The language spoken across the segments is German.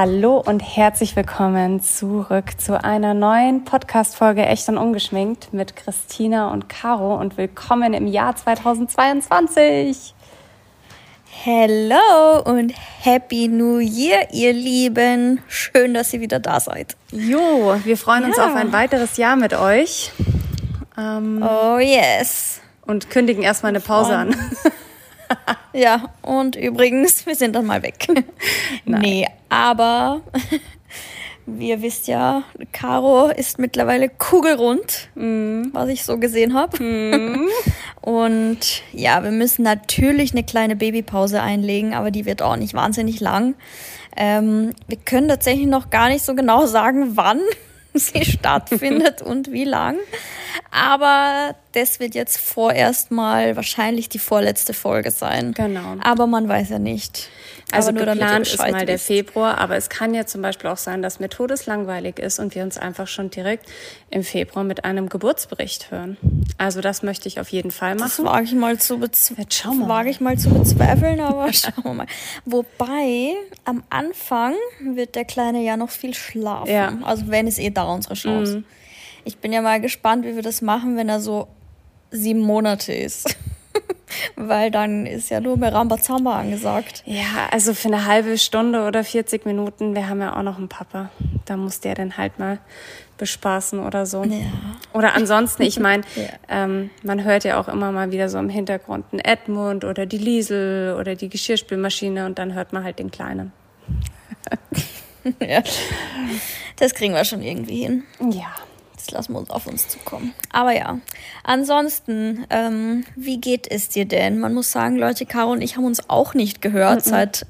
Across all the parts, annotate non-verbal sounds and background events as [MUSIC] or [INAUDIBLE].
Hallo und herzlich willkommen zurück zu einer neuen Podcast-Folge Echt und Ungeschminkt mit Christina und Caro und willkommen im Jahr 2022. Hello und Happy New Year, ihr Lieben. Schön, dass ihr wieder da seid. Jo, wir freuen uns auf ein weiteres Jahr mit euch. Ähm, oh yes. Und kündigen erstmal eine Pause an. [LAUGHS] ja, und übrigens, [LAUGHS] wir sind dann mal weg. [LAUGHS] Nein. Nee, aber [LAUGHS] wie ihr wisst ja, Caro ist mittlerweile kugelrund, mm. was ich so gesehen habe. Mm. Und ja, wir müssen natürlich eine kleine Babypause einlegen, aber die wird auch nicht wahnsinnig lang. Ähm, wir können tatsächlich noch gar nicht so genau sagen, wann sie stattfindet [LAUGHS] und wie lang. Aber das wird jetzt vorerst mal wahrscheinlich die vorletzte Folge sein. Genau. Aber man weiß ja nicht. Also nur geplant ist mal der Februar, aber es kann ja zum Beispiel auch sein, dass mir todeslangweilig ist und wir uns einfach schon direkt im Februar mit einem Geburtsbericht hören. Also das möchte ich auf jeden Fall machen. Das wage ich mal zu, wage ich mal zu bezweifeln, aber [LAUGHS] schauen wir mal. Wobei am Anfang wird der Kleine ja noch viel schlafen. Ja. Also wenn es eh da unsere Chance. Mhm. Ich bin ja mal gespannt, wie wir das machen, wenn er so sieben Monate ist. [LAUGHS] Weil dann ist ja nur mehr Rambazamba angesagt. Ja, also für eine halbe Stunde oder 40 Minuten, wir haben ja auch noch einen Papa. Da muss der dann halt mal bespaßen oder so. Ja. Oder ansonsten, ich meine, [LAUGHS] ja. ähm, man hört ja auch immer mal wieder so im Hintergrund einen Edmund oder die Liesel oder die Geschirrspülmaschine und dann hört man halt den Kleinen. [LAUGHS] ja. Das kriegen wir schon irgendwie hin. Ja lassen wir uns auf uns zukommen. Aber ja, ansonsten, ähm, wie geht es dir denn? Man muss sagen, Leute, Caro und ich haben uns auch nicht gehört mhm. seit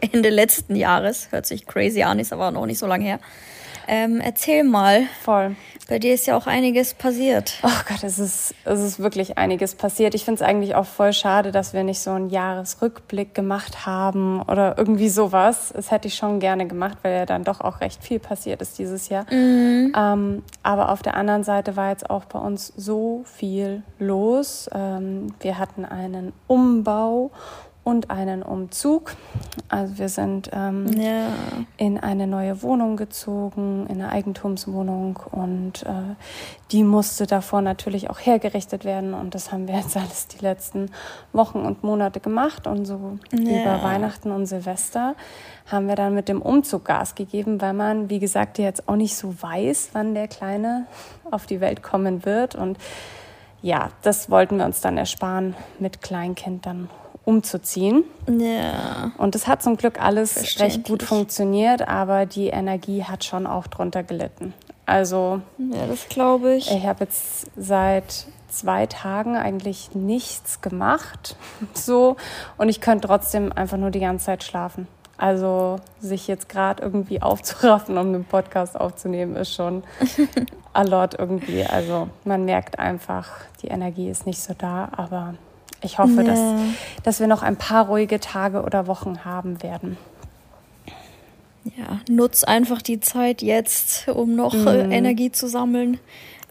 Ende letzten Jahres. Hört sich crazy an, ist aber noch nicht so lange her. Ähm, erzähl mal. Voll. Bei dir ist ja auch einiges passiert. Oh Gott, es ist, es ist wirklich einiges passiert. Ich finde es eigentlich auch voll schade, dass wir nicht so einen Jahresrückblick gemacht haben oder irgendwie sowas. Das hätte ich schon gerne gemacht, weil ja dann doch auch recht viel passiert ist dieses Jahr. Mhm. Ähm, aber auf der anderen Seite war jetzt auch bei uns so viel los. Ähm, wir hatten einen Umbau und einen Umzug. Also wir sind ähm, ja. in eine neue Wohnung gezogen, in eine Eigentumswohnung und äh, die musste davor natürlich auch hergerichtet werden und das haben wir jetzt alles die letzten Wochen und Monate gemacht und so ja. über Weihnachten und Silvester haben wir dann mit dem Umzug Gas gegeben, weil man, wie gesagt, jetzt auch nicht so weiß, wann der Kleine auf die Welt kommen wird und ja, das wollten wir uns dann ersparen, mit Kleinkind dann umzuziehen. Ja. Und es hat zum Glück alles recht gut funktioniert, aber die Energie hat schon auch drunter gelitten. Also. Ja, das glaube ich. Ich habe jetzt seit zwei Tagen eigentlich nichts gemacht. [LAUGHS] So. Und ich könnte trotzdem einfach nur die ganze Zeit schlafen. Also sich jetzt gerade irgendwie aufzuraffen, um einen Podcast aufzunehmen, ist schon [LAUGHS] a lot irgendwie. Also man merkt einfach, die Energie ist nicht so da, aber ich hoffe, ja. dass, dass wir noch ein paar ruhige Tage oder Wochen haben werden. Ja, nutz einfach die Zeit jetzt, um noch mhm. äh, Energie zu sammeln,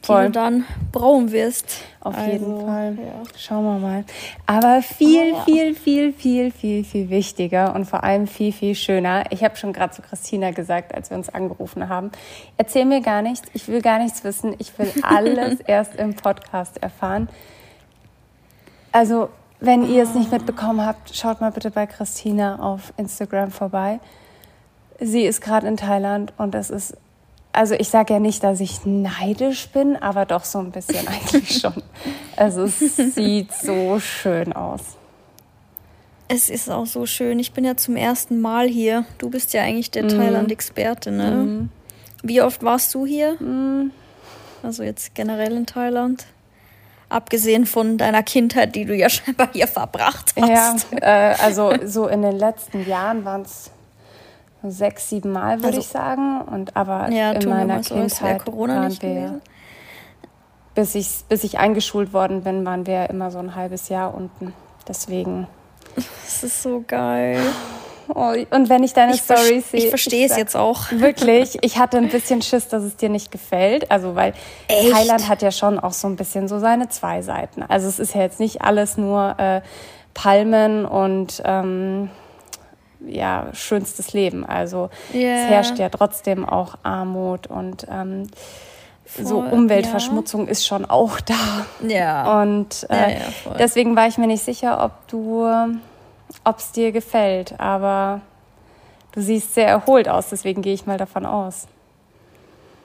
die Voll. du dann brauchen wirst. Auf also, jeden Fall. Ja. Schauen wir mal. Aber viel, ja. viel, viel, viel, viel, viel wichtiger und vor allem viel, viel schöner. Ich habe schon gerade zu Christina gesagt, als wir uns angerufen haben, erzähl mir gar nichts, ich will gar nichts wissen, ich will [LAUGHS] alles erst im Podcast erfahren. Also, wenn ihr es nicht mitbekommen habt, schaut mal bitte bei Christina auf Instagram vorbei. Sie ist gerade in Thailand und es ist, also ich sage ja nicht, dass ich neidisch bin, aber doch so ein bisschen [LAUGHS] eigentlich schon. Also es sieht so schön aus. Es ist auch so schön. Ich bin ja zum ersten Mal hier. Du bist ja eigentlich der mhm. Thailand-Experte, ne? Mhm. Wie oft warst du hier? Mhm. Also jetzt generell in Thailand? Abgesehen von deiner Kindheit, die du ja scheinbar hier verbracht hast. Ja, äh, also so in den letzten Jahren waren es sechs, sieben Mal, würde also, ich sagen. Und aber ja, in meiner so, Kindheit Corona waren wir, bis ich, bis ich eingeschult worden bin, waren wir immer so ein halbes Jahr unten. Deswegen. Das ist so geil. Oh, und wenn ich deine ich Story sehe. Ich verstehe es jetzt auch. [LAUGHS] Wirklich. Ich hatte ein bisschen Schiss, dass es dir nicht gefällt. Also, weil Echt? Thailand hat ja schon auch so ein bisschen so seine zwei Seiten. Also, es ist ja jetzt nicht alles nur äh, Palmen und ähm, ja, schönstes Leben. Also yeah. es herrscht ja trotzdem auch Armut und ähm, so Umweltverschmutzung ja. ist schon auch da. Ja. Und äh, ja, ja, deswegen war ich mir nicht sicher, ob du, ob es dir gefällt. Aber du siehst sehr erholt aus, deswegen gehe ich mal davon aus.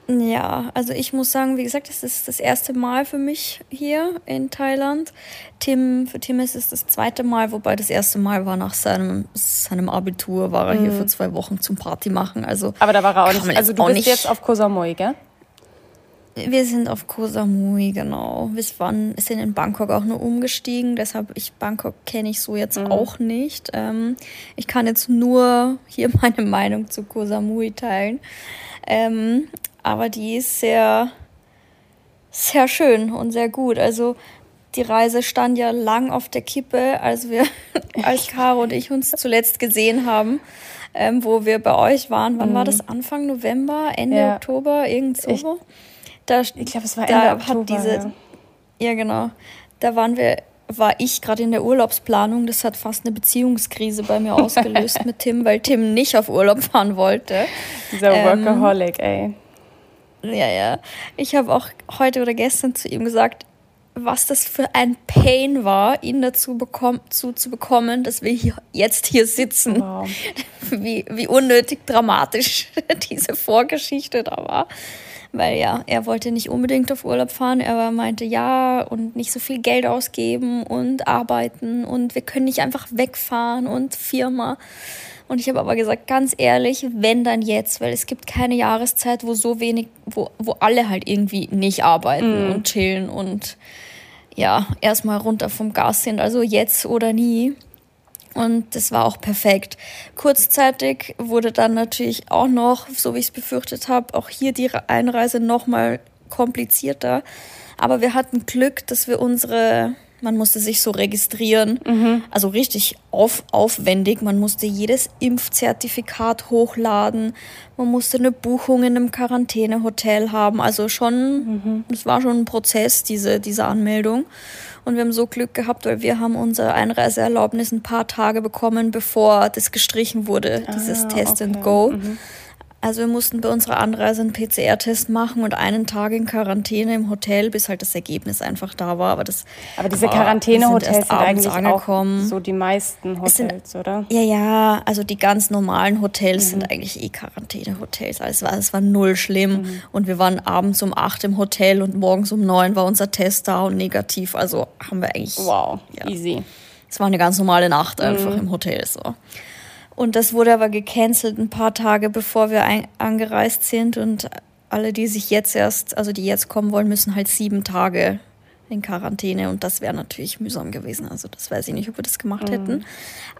Ja, also ich muss sagen, wie gesagt, es ist das erste Mal für mich hier in Thailand. Tim, für Tim ist es das zweite Mal, wobei das erste Mal war nach seinem, seinem Abitur, war er mhm. hier für zwei Wochen zum Party machen. Also Aber da war er auch nicht. Also du bist nicht jetzt auf Koh Samui, gell? Wir sind auf Koh Samui, genau. Wir waren, sind in Bangkok auch nur umgestiegen, deshalb ich Bangkok kenne ich so jetzt mhm. auch nicht. Ähm, ich kann jetzt nur hier [LAUGHS] meine Meinung zu Koh Samui teilen. Ähm, aber die ist sehr, sehr schön und sehr gut. Also die Reise stand ja lang auf der Kippe, als wir, [LAUGHS] als Caro und ich uns zuletzt gesehen haben, ähm, wo wir bei euch waren. Wann mhm. war das? Anfang November, Ende ja. Oktober, irgend so? Ich, da, ich glaube, es war Ende da Oktober. Hat diese, ja. ja, genau. Da waren wir war ich gerade in der Urlaubsplanung. Das hat fast eine Beziehungskrise bei mir [LAUGHS] ausgelöst mit Tim, weil Tim nicht auf Urlaub fahren wollte. Dieser ähm, Workaholic, ey. Ja, ja. Ich habe auch heute oder gestern zu ihm gesagt, was das für ein Pain war, ihn dazu bekommen, zu, zu bekommen, dass wir hier, jetzt hier sitzen. Wow. [LAUGHS] Wie, wie unnötig dramatisch [LAUGHS] diese Vorgeschichte da war. Weil ja, er wollte nicht unbedingt auf Urlaub fahren, er meinte ja und nicht so viel Geld ausgeben und arbeiten und wir können nicht einfach wegfahren und Firma. Und ich habe aber gesagt, ganz ehrlich, wenn dann jetzt, weil es gibt keine Jahreszeit, wo so wenig, wo, wo alle halt irgendwie nicht arbeiten mm. und chillen und ja, erstmal runter vom Gas sind. Also jetzt oder nie. Und das war auch perfekt. Kurzzeitig wurde dann natürlich auch noch, so wie ich es befürchtet habe, auch hier die Einreise nochmal komplizierter. Aber wir hatten Glück, dass wir unsere man musste sich so registrieren, mhm. also richtig auf, aufwendig. Man musste jedes Impfzertifikat hochladen. Man musste eine Buchung in einem Quarantänehotel haben. Also schon, es mhm. war schon ein Prozess, diese, diese Anmeldung. Und wir haben so Glück gehabt, weil wir haben unsere Einreiseerlaubnis ein paar Tage bekommen, bevor das gestrichen wurde, ah, dieses Test okay. and Go. Mhm. Also wir mussten bei unserer Anreise einen PCR-Test machen und einen Tag in Quarantäne im Hotel, bis halt das Ergebnis einfach da war. Aber, das Aber diese Quarantänehotels sind, sind eigentlich angekommen. auch so die meisten Hotels, sind, oder? Ja, ja, also die ganz normalen Hotels mhm. sind eigentlich eh Quarantänehotels. Also es war, es war null schlimm. Mhm. Und wir waren abends um acht im Hotel und morgens um neun war unser Test da und negativ. Also haben wir eigentlich... Wow, ja. easy. Es war eine ganz normale Nacht einfach mhm. im Hotel so. Und das wurde aber gecancelt ein paar Tage bevor wir angereist sind. Und alle, die sich jetzt erst, also die jetzt kommen wollen, müssen halt sieben Tage in Quarantäne und das wäre natürlich mühsam gewesen. Also das weiß ich nicht, ob wir das gemacht mm. hätten.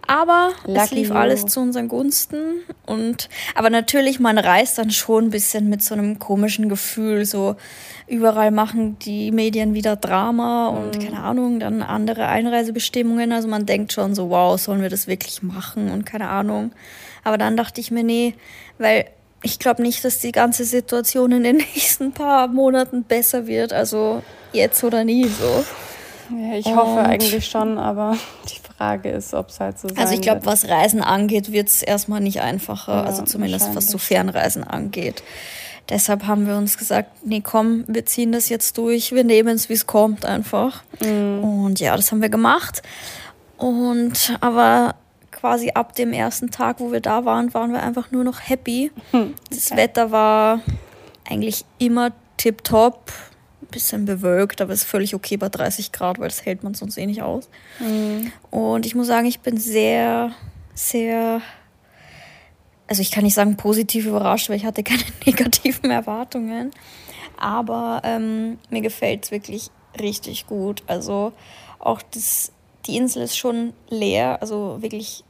Aber Lucky es lief you. alles zu unseren Gunsten und aber natürlich man reist dann schon ein bisschen mit so einem komischen Gefühl. So überall machen die Medien wieder Drama und mm. keine Ahnung dann andere Einreisebestimmungen. Also man denkt schon so wow sollen wir das wirklich machen und keine Ahnung. Aber dann dachte ich mir nee, weil ich glaube nicht, dass die ganze Situation in den nächsten paar Monaten besser wird. Also jetzt oder nie so. Ja, ich hoffe eigentlich schon, aber die Frage ist, ob es halt so sein Also ich glaube, was Reisen angeht, wird es erstmal nicht einfacher. Ja, also zumindest was so Fernreisen angeht. Deshalb haben wir uns gesagt, nee, komm, wir ziehen das jetzt durch, wir nehmen es, wie es kommt, einfach. Mhm. Und ja, das haben wir gemacht. Und aber quasi ab dem ersten Tag, wo wir da waren, waren wir einfach nur noch happy. Hm. [LAUGHS] Das Wetter war eigentlich immer tipptopp. Ein bisschen bewölkt, aber ist völlig okay bei 30 Grad, weil das hält man sonst eh nicht aus. Mhm. Und ich muss sagen, ich bin sehr, sehr, also ich kann nicht sagen positiv überrascht, weil ich hatte keine [LAUGHS] negativen Erwartungen. Aber ähm, mir gefällt es wirklich richtig gut. Also auch das, die Insel ist schon leer, also wirklich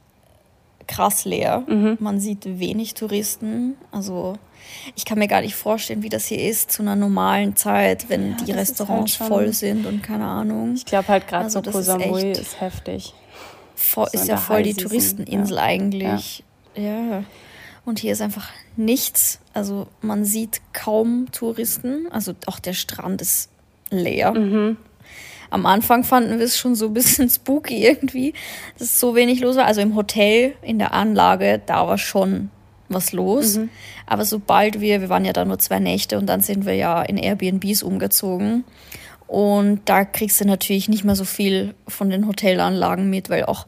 krass leer. Mhm. Man sieht wenig Touristen. Also ich kann mir gar nicht vorstellen, wie das hier ist zu einer normalen Zeit, wenn ja, die Restaurants halt voll sind und keine Ahnung. Ich glaube halt gerade also so Koh Samui ist, ist, heftig. Voll, so ist ja voll die Touristeninsel ja. eigentlich. Ja. ja. Und hier ist einfach nichts. Also man sieht kaum Touristen. Also auch der Strand ist leer. Mhm. Am Anfang fanden wir es schon so ein bisschen [LAUGHS] spooky irgendwie, dass so wenig los war. Also im Hotel, in der Anlage, da war schon was los. Mhm. Aber sobald wir, wir waren ja da nur zwei Nächte und dann sind wir ja in Airbnbs umgezogen. Und da kriegst du natürlich nicht mehr so viel von den Hotelanlagen mit, weil auch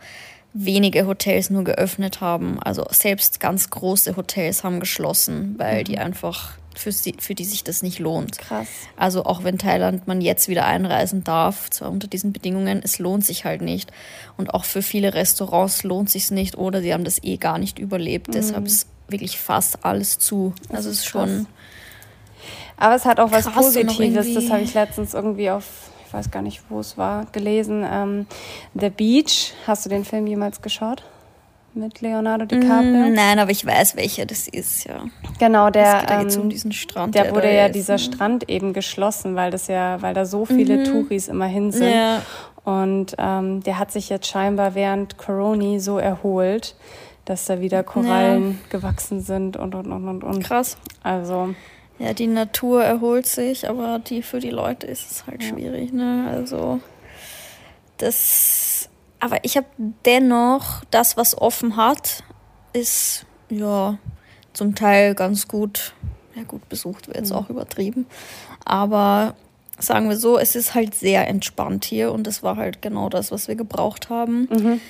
wenige Hotels nur geöffnet haben. Also selbst ganz große Hotels haben geschlossen, weil mhm. die einfach für, sie, für die sich das nicht lohnt. Krass. Also auch wenn Thailand man jetzt wieder einreisen darf, zwar unter diesen Bedingungen, es lohnt sich halt nicht. Und auch für viele Restaurants lohnt sich nicht oder sie haben das eh gar nicht überlebt. Mhm. Deshalb ist wirklich fast alles zu. Das also es ist schon. Aber es hat auch was Positives. Das habe ich letztens irgendwie auf, ich weiß gar nicht, wo es war, gelesen. Ähm, The Beach. Hast du den Film jemals geschaut? Mit Leonardo DiCaprio? Mm, nein, aber ich weiß, welcher das ist, ja. Genau, der. Da geht um diesen Strand. Der, der wurde ja, ist, dieser ne? Strand eben geschlossen, weil das ja, weil da so viele mhm. Touris immer hin sind. Ja. Und ähm, der hat sich jetzt scheinbar während Corona so erholt, dass da wieder Korallen ja. gewachsen sind und und und und und. Krass. Also. Ja, die Natur erholt sich, aber die für die Leute ist es halt ja. schwierig, ne? Also das. Aber ich habe dennoch das, was offen hat, ist ja zum Teil ganz gut. Ja, gut besucht wäre jetzt mhm. auch übertrieben. Aber sagen wir so, es ist halt sehr entspannt hier und es war halt genau das, was wir gebraucht haben. Mhm.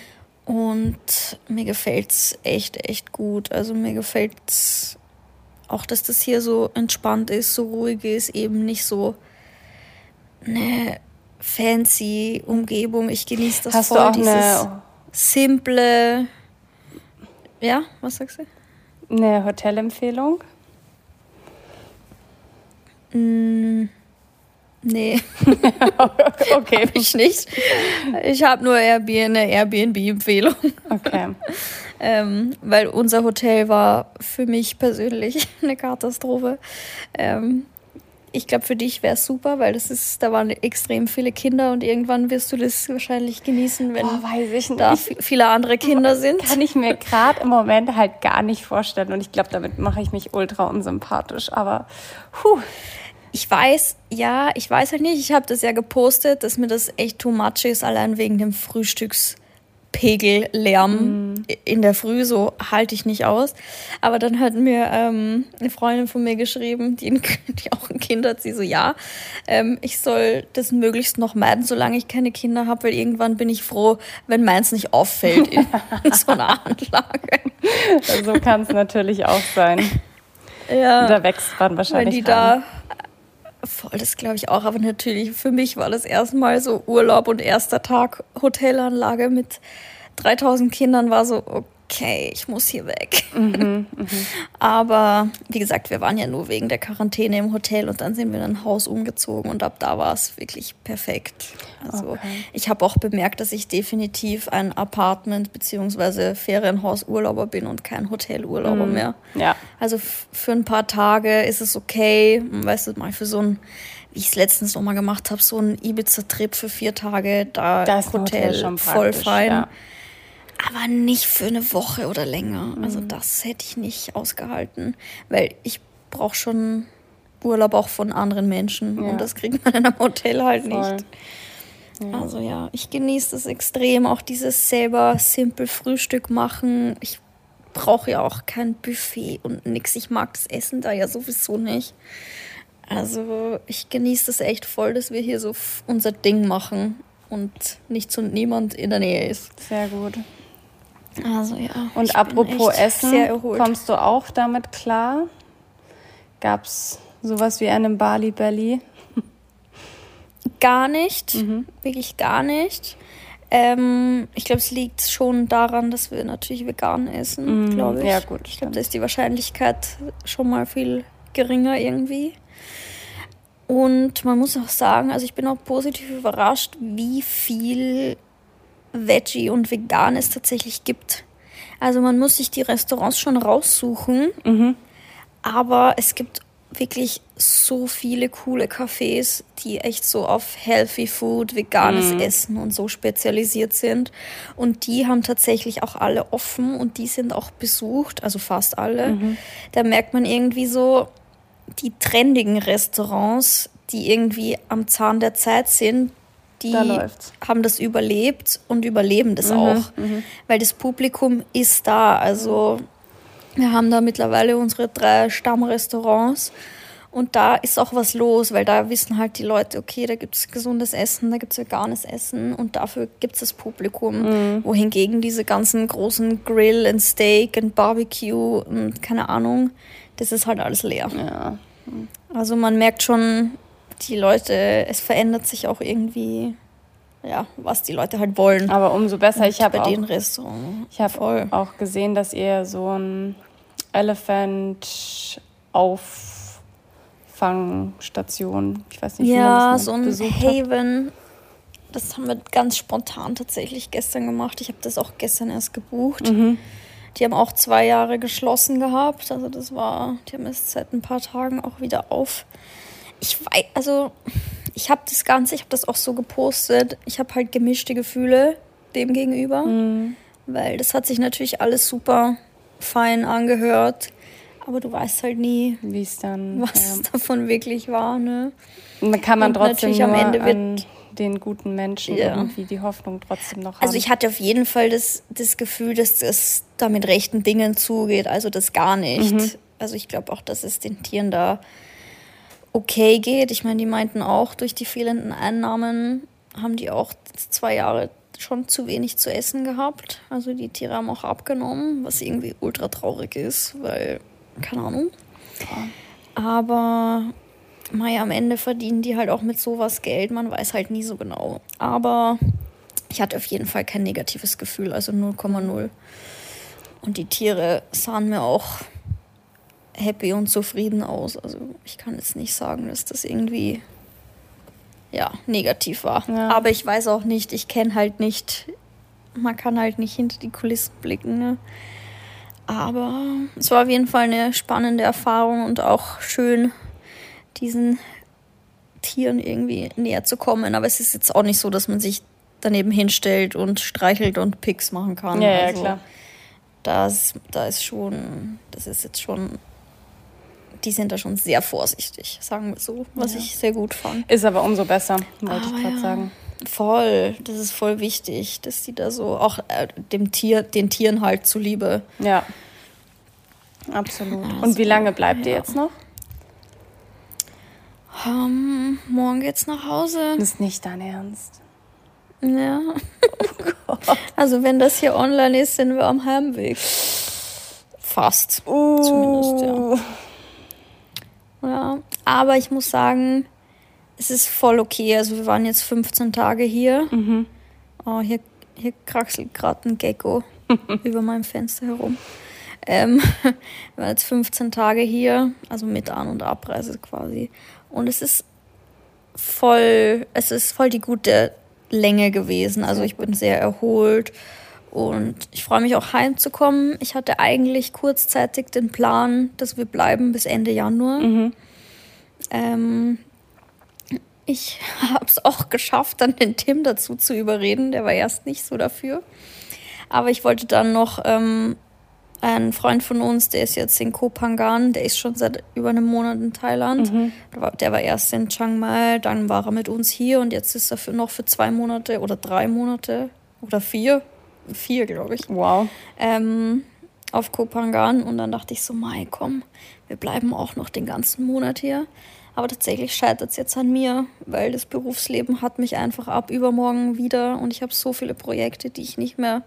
Und mir gefällt es echt, echt gut. Also mir gefällt es auch, dass das hier so entspannt ist, so ruhig ist, eben nicht so eine fancy Umgebung. Ich genieße das Hast voll, du auch dieses eine simple. Ja, was sagst du? Eine Hotelempfehlung? Mm. Nee. [LAUGHS] okay. [LAUGHS] Hab ich nicht. Ich habe nur Airbnb, eine Airbnb-Empfehlung. Okay. [LAUGHS] ähm, weil unser Hotel war für mich persönlich eine Katastrophe. Ähm, ich glaube, für dich wäre es super, weil das ist, da waren extrem viele Kinder und irgendwann wirst du das wahrscheinlich genießen, wenn oh, da viele andere Kinder [LAUGHS] sind. Kann ich mir gerade im Moment halt gar nicht vorstellen und ich glaube, damit mache ich mich ultra unsympathisch. Aber puh. Ich weiß, ja, ich weiß halt nicht. Ich habe das ja gepostet, dass mir das echt too much ist, allein wegen dem Frühstückspegellärm mm. In der Früh. So halte ich nicht aus. Aber dann hat mir ähm, eine Freundin von mir geschrieben, die, [LAUGHS] die auch ein Kind hat, sie so, ja, ähm, ich soll das möglichst noch meiden, solange ich keine Kinder habe, weil irgendwann bin ich froh, wenn meins nicht auffällt in, [LAUGHS] in so einer Anlage. so kann es natürlich auch sein. Ja. Da wächst man wahrscheinlich. Wenn die rein. da Voll, das glaube ich auch. Aber natürlich, für mich war das erstmal so Urlaub und erster Tag Hotelanlage mit 3000 Kindern war so, okay, ich muss hier weg. Mhm, [LAUGHS] mh. Aber wie gesagt, wir waren ja nur wegen der Quarantäne im Hotel und dann sind wir in ein Haus umgezogen und ab da war es wirklich perfekt. Also okay. ich habe auch bemerkt, dass ich definitiv ein Apartment- bzw. Ferienhausurlauber bin und kein Hotelurlauber mhm. mehr. Ja. Also für ein paar Tage ist es okay, weißt du, mal für so ein wie ich es letztens noch mal gemacht habe, so ein Ibiza-Trip für vier Tage, da, da ist Hotel, Hotel schon voll fein. Ja. Aber nicht für eine Woche oder länger. Also mhm. das hätte ich nicht ausgehalten, weil ich brauche schon Urlaub auch von anderen Menschen ja. und das kriegt man in einem Hotel halt Voll. nicht. Ja. Also ja, ich genieße das extrem, auch dieses selber simpel Frühstück machen. Ich brauche ja auch kein Buffet und nix. Ich mag das Essen da ja sowieso nicht. Also ich genieße das echt voll, dass wir hier so unser Ding machen und nichts und niemand in der Nähe ist. Sehr gut. Also ja. Und apropos Essen, kommst du auch damit klar? Gab es sowas wie einen Bali Belly? Gar nicht, mhm. wirklich gar nicht. Ähm, ich glaube, es liegt schon daran, dass wir natürlich vegan essen, mhm. glaube ich. Ja, gut. Ich glaube, da ist die Wahrscheinlichkeit schon mal viel geringer irgendwie. Und man muss auch sagen, also ich bin auch positiv überrascht, wie viel Veggie und Vegan es tatsächlich gibt. Also man muss sich die Restaurants schon raussuchen, mhm. aber es gibt wirklich so viele coole Cafés, die echt so auf Healthy Food, veganes mhm. Essen und so spezialisiert sind. Und die haben tatsächlich auch alle offen und die sind auch besucht, also fast alle. Mhm. Da merkt man irgendwie so, die trendigen Restaurants, die irgendwie am Zahn der Zeit sind, die da haben das überlebt und überleben das mhm, auch, mhm. weil das Publikum ist da. Also wir haben da mittlerweile unsere drei Stammrestaurants und da ist auch was los, weil da wissen halt die Leute, okay, da gibt es gesundes Essen, da gibt es veganes Essen und dafür gibt es das Publikum. Mhm. Wohingegen diese ganzen großen Grill und Steak und Barbecue und keine Ahnung, das ist halt alles leer. Ja. Also man merkt schon, die Leute, es verändert sich auch irgendwie, ja, was die Leute halt wollen. Aber umso besser. Und ich habe auch, ich habe auch gesehen, dass ihr so ein Elephant auf Auffangstation. Ich weiß nicht, wie ja, so ein Haven. Hat. Das haben wir ganz spontan tatsächlich gestern gemacht. Ich habe das auch gestern erst gebucht. Mhm. Die haben auch zwei Jahre geschlossen gehabt. Also das war, die haben es seit ein paar Tagen auch wieder auf. Ich weiß, also ich habe das Ganze, ich habe das auch so gepostet. Ich habe halt gemischte Gefühle dem gegenüber, mhm. weil das hat sich natürlich alles super fein angehört. Aber du weißt halt nie, wie es dann was ja. davon wirklich war. Ne? Und dann kann man Und trotzdem nur am Ende an den guten Menschen ja. irgendwie die Hoffnung trotzdem noch also haben. Also ich hatte auf jeden Fall das, das Gefühl, dass es da mit rechten Dingen zugeht, also das gar nicht. Mhm. Also ich glaube auch, dass es den Tieren da okay geht. Ich meine, die meinten auch, durch die fehlenden Einnahmen haben die auch zwei Jahre schon zu wenig zu essen gehabt. Also die Tiere haben auch abgenommen, was irgendwie ultra traurig ist, weil keine Ahnung. Aber Mai, am Ende verdienen die halt auch mit sowas Geld. Man weiß halt nie so genau. Aber ich hatte auf jeden Fall kein negatives Gefühl, also 0,0. Und die Tiere sahen mir auch happy und zufrieden aus. Also ich kann jetzt nicht sagen, dass das irgendwie ja, negativ war. Ja. Aber ich weiß auch nicht, ich kenne halt nicht, man kann halt nicht hinter die Kulissen blicken. Ne? Aber es war auf jeden Fall eine spannende Erfahrung und auch schön, diesen Tieren irgendwie näher zu kommen. Aber es ist jetzt auch nicht so, dass man sich daneben hinstellt und streichelt und Picks machen kann. Ja, also, ja klar. Das, da ist schon, das ist jetzt schon, die sind da schon sehr vorsichtig, sagen wir so, was ja. ich sehr gut fand. Ist aber umso besser, wollte ich gerade ja. sagen. Voll, das ist voll wichtig, dass die da so auch äh, dem Tier, den Tieren halt zuliebe. Ja. Absolut. Also, Und wie lange bleibt ja. ihr jetzt noch? Um, morgen geht's nach Hause. Das ist nicht dein Ernst. Ja. [LAUGHS] Oh also wenn das hier online ist, sind wir am Heimweg. Fast. Uh. Zumindest, ja. Ja. Aber ich muss sagen, es ist voll okay. Also wir waren jetzt 15 Tage hier. Mhm. Oh, hier, hier kraxelt gerade ein Gecko [LAUGHS] über meinem Fenster herum. Ähm, [LAUGHS] wir waren jetzt 15 Tage hier, also mit An- und Abreise quasi. Und es ist voll, es ist voll die gute Länge gewesen. Also ich bin sehr erholt und ich freue mich auch heimzukommen. Ich hatte eigentlich kurzzeitig den Plan, dass wir bleiben bis Ende Januar. Mhm. Ähm, ich [LAUGHS] habe es auch geschafft, dann den Tim dazu zu überreden. Der war erst nicht so dafür. Aber ich wollte dann noch ähm, einen Freund von uns, der ist jetzt in Kopangan, der ist schon seit über einem Monat in Thailand. Mhm. Der war erst in Chiang Mai, dann war er mit uns hier und jetzt ist er für noch für zwei Monate oder drei Monate oder vier, vier glaube ich. Wow. Ähm, auf Kopangan und dann dachte ich so, Mai, komm, wir bleiben auch noch den ganzen Monat hier. Aber tatsächlich scheitert es jetzt an mir, weil das Berufsleben hat mich einfach ab übermorgen wieder und ich habe so viele Projekte, die ich nicht mehr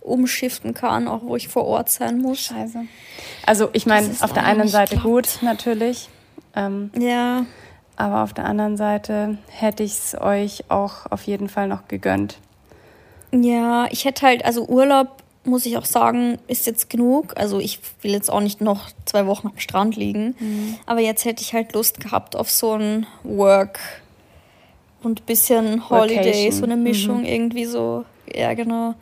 umschiften kann, auch wo ich vor Ort sein muss. Scheiße. Also ich meine, auf der einen Seite klappt. gut, natürlich. Ähm, ja. Aber auf der anderen Seite hätte ich es euch auch auf jeden Fall noch gegönnt. Ja, ich hätte halt, also Urlaub muss ich auch sagen, ist jetzt genug. Also ich will jetzt auch nicht noch zwei Wochen am Strand liegen. Mhm. Aber jetzt hätte ich halt Lust gehabt auf so ein Work und bisschen Holiday, Vacation. so eine Mischung mhm. irgendwie so. Ja, genau.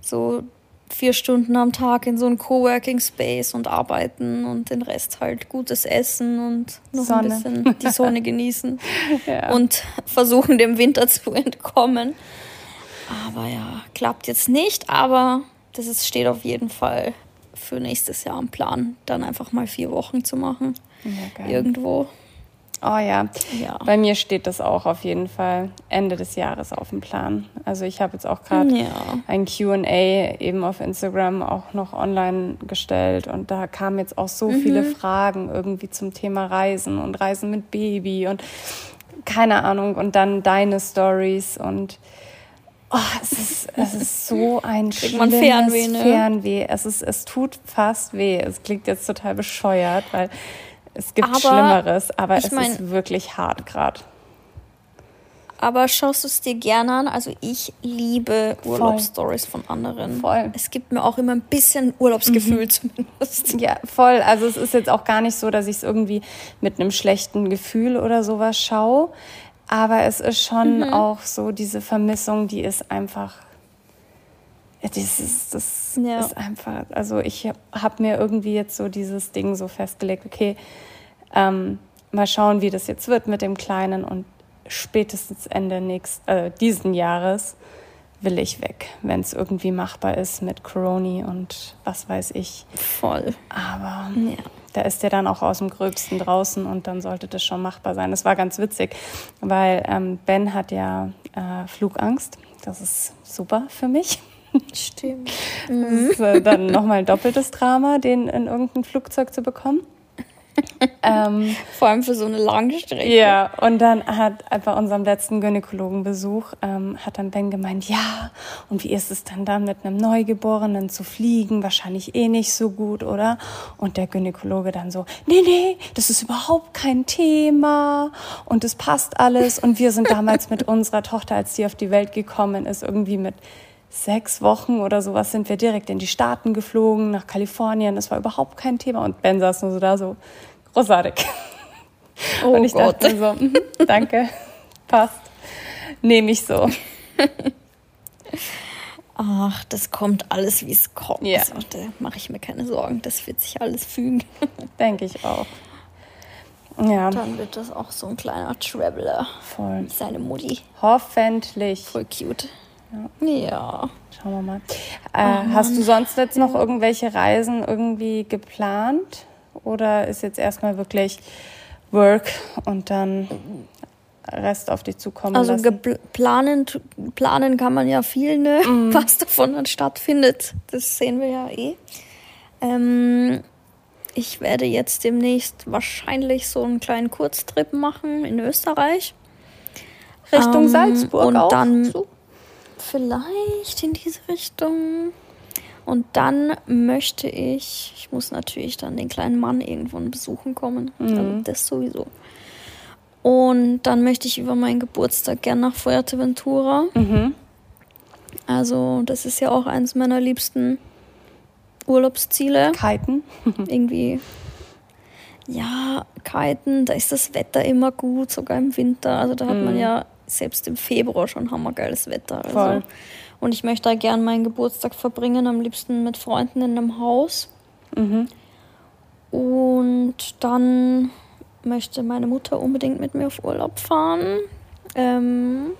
So vier Stunden am Tag in so einem Coworking Space und arbeiten und den Rest halt gutes Essen und noch Sonne. ein bisschen die Sonne genießen [LAUGHS] ja. und versuchen dem Winter zu entkommen. Aber ja, klappt jetzt nicht, aber das ist, steht auf jeden Fall für nächstes Jahr am Plan, dann einfach mal vier Wochen zu machen. Ja, Irgendwo. Oh ja. ja. Bei mir steht das auch auf jeden Fall Ende des Jahres auf dem Plan. Also ich habe jetzt auch gerade ja. ein QA eben auf Instagram auch noch online gestellt und da kamen jetzt auch so mhm. viele Fragen irgendwie zum Thema Reisen und Reisen mit Baby und keine Ahnung und dann deine Stories und oh, es, ist, es ist so ein [LAUGHS] schlimmes Fernweh, ne? Fernweh. Es, ist, es tut fast weh. Es klingt jetzt total bescheuert, weil es gibt aber, Schlimmeres, aber es mein, ist wirklich hart gerade. Aber schaust du es dir gerne an? Also ich liebe Urlaubsstories von anderen. Voll. Es gibt mir auch immer ein bisschen Urlaubsgefühl mhm. zumindest. [LAUGHS] Ja, voll. Also es ist jetzt auch gar nicht so, dass ich es irgendwie mit einem schlechten Gefühl oder sowas schaue. Aber es ist schon mhm. auch so diese Vermissung, die ist einfach das ist, das ja. ist einfach, also ich habe mir irgendwie jetzt so dieses Ding so festgelegt, okay, ähm, mal schauen, wie das jetzt wird mit dem Kleinen und spätestens Ende nächst, äh, diesen Jahres will ich weg, wenn es irgendwie machbar ist mit Corona und was weiß ich. Voll. Aber ja. Da ist der dann auch aus dem Gröbsten draußen und dann sollte das schon machbar sein. Das war ganz witzig, weil ähm, Ben hat ja äh, Flugangst. Das ist super für mich. Stimmt. Das ist äh, dann nochmal ein doppeltes Drama, den in irgendein Flugzeug zu bekommen ähm, Vor allem für so eine lange Strecke. Ja, und dann hat bei unserem letzten Gynäkologenbesuch, ähm, hat dann Ben gemeint, ja, und wie ist es dann dann mit einem Neugeborenen zu fliegen? Wahrscheinlich eh nicht so gut, oder? Und der Gynäkologe dann so, nee, nee, das ist überhaupt kein Thema und es passt alles. Und wir sind damals mit [LAUGHS] unserer Tochter, als sie auf die Welt gekommen ist, irgendwie mit sechs Wochen oder sowas sind wir direkt in die Staaten geflogen, nach Kalifornien. Das war überhaupt kein Thema. Und Ben saß nur so da, so großartig. Oh und ich Gott. dachte so, mhm, danke, passt, nehme ich so. Ach, das kommt alles, wie es kommt. Ja. Also, da mache ich mir keine Sorgen. Das wird sich alles fügen. Denke ich auch. Ja. Dann wird das auch so ein kleiner Traveler. Voll. Seine Mutti. Hoffentlich. Voll cute. Ja. ja. Schauen wir mal. Äh, oh, hast du sonst jetzt noch irgendwelche Reisen irgendwie geplant? Oder ist jetzt erstmal wirklich Work und dann Rest auf dich zukommen also lassen? Also planen, planen kann man ja viel, ne? Mm. [LAUGHS] was davon dann stattfindet. Das sehen wir ja eh. Ähm, ich werde jetzt demnächst wahrscheinlich so einen kleinen Kurztrip machen in Österreich. Richtung ähm, Salzburg und auch. dann so? Vielleicht in diese Richtung. Und dann möchte ich, ich muss natürlich dann den kleinen Mann irgendwann besuchen kommen. Mhm. Also das sowieso. Und dann möchte ich über meinen Geburtstag gern nach Fuerteventura. Mhm. Also, das ist ja auch eines meiner liebsten Urlaubsziele. Kiten. [LAUGHS] Irgendwie. Ja, Kiten, da ist das Wetter immer gut, sogar im Winter. Also da hat mhm. man ja selbst im Februar schon hammergeiles Wetter. Also. Voll. Und ich möchte da gern meinen Geburtstag verbringen, am liebsten mit Freunden in einem Haus. Mhm. Und dann möchte meine Mutter unbedingt mit mir auf Urlaub fahren. Ähm,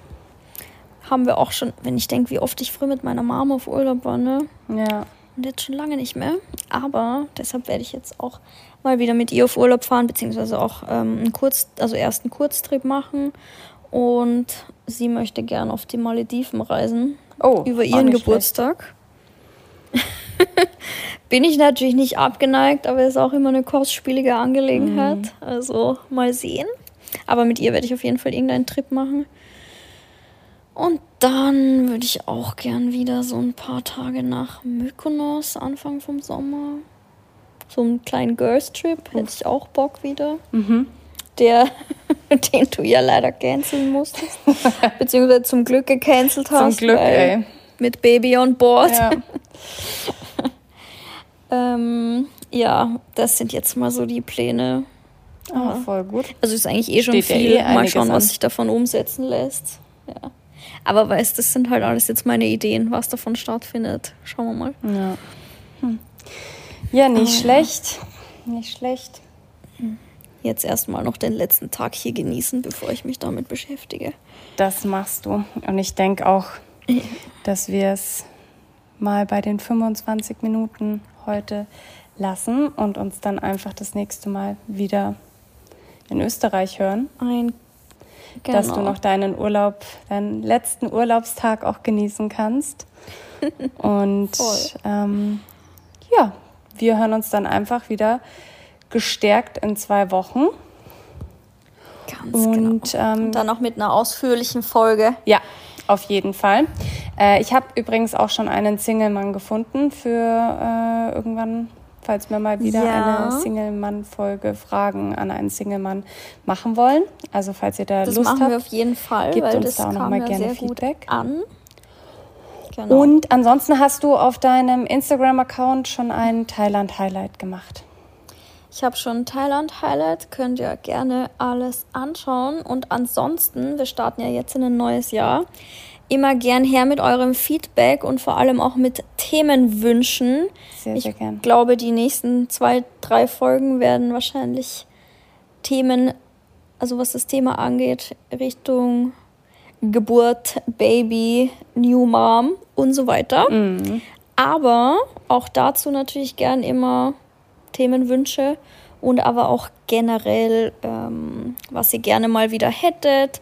haben wir auch schon, wenn ich denke, wie oft ich früher mit meiner Mama auf Urlaub war, ne? Ja. Und jetzt schon lange nicht mehr. Aber deshalb werde ich jetzt auch mal wieder mit ihr auf Urlaub fahren, beziehungsweise auch ähm, einen Kurz, also erst einen Kurztrip machen und sie möchte gern auf die Malediven reisen. Oh, über ihren Geburtstag. [LAUGHS] Bin ich natürlich nicht abgeneigt, aber ist auch immer eine kostspielige Angelegenheit. Mhm. Also mal sehen. Aber mit ihr werde ich auf jeden Fall irgendeinen Trip machen. Und dann würde ich auch gern wieder so ein paar Tage nach Mykonos, Anfang vom Sommer. So einen kleinen Girls-Trip hätte ich auch Bock wieder. Mhm der, [LAUGHS] den du ja leider canceln musstest. [LAUGHS] Beziehungsweise zum Glück gecancelt hast. Zum Glück, ey. Mit Baby on board. Ja. [LAUGHS] ähm, ja, das sind jetzt mal so die Pläne. Oh, voll gut. Also ist eigentlich eh schon Steht viel. Ja eh mal schauen, was sich davon umsetzen lässt. Ja. Aber weißt, das sind halt alles jetzt meine Ideen, was davon stattfindet. Schauen wir mal. Ja, hm. ja nicht oh, schlecht. Nicht schlecht. Jetzt erstmal noch den letzten Tag hier genießen, bevor ich mich damit beschäftige. Das machst du. Und ich denke auch, dass wir es mal bei den 25 Minuten heute lassen und uns dann einfach das nächste Mal wieder in Österreich hören. Ein Dass du Genau. noch deinen Urlaub, deinen letzten Urlaubstag auch genießen kannst. [LAUGHS] Und ähm, ja, wir hören uns dann einfach wieder gestärkt in zwei Wochen. Ganz Und genau. ähm, Und dann noch mit einer ausführlichen Folge. Ja, auf jeden Fall. Äh, ich habe übrigens auch schon einen Single-Mann gefunden für äh, irgendwann, falls wir mal wieder Ja. eine Single-Mann-Folge Fragen an einen Single-Mann machen wollen. Also falls ihr da Das Lust machen habt. wir auf jeden Fall, Gebt weil uns das da auch noch kam mal ja gerne Feedback. an. Genau. Und ansonsten hast du auf deinem Instagram-Account schon ein Thailand-Highlight gemacht. Ich habe schon Thailand-Highlight, könnt ihr gerne alles anschauen. Und ansonsten, wir starten ja jetzt in ein neues Jahr, immer gern her mit eurem Feedback und vor allem auch mit Themenwünschen. Sehr, ich sehr gern. glaube, die nächsten zwei, drei Folgen werden wahrscheinlich Themen, also was das Thema angeht, Richtung Geburt, Baby, New Mom und so weiter. Mhm. Aber auch dazu natürlich gern immer Themenwünsche und aber auch generell, ähm, was ihr gerne mal wieder hättet.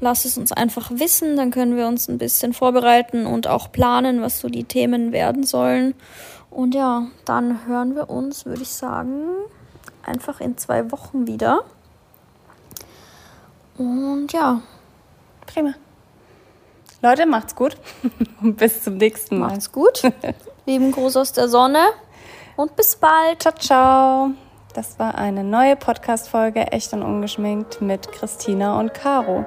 Lasst es uns einfach wissen, dann können wir uns ein bisschen vorbereiten und auch planen, was so die Themen werden sollen. Und ja, dann hören wir uns, würde ich sagen, einfach in zwei Wochen wieder. Und ja, Prima. Leute, macht's gut [LAUGHS] und bis zum nächsten Mal. macht's gut. Lieben Gruß aus der Sonne und bis bald. Ciao, ciao. Das war eine neue Podcast-Folge Echt und Ungeschminkt mit Christina und Caro.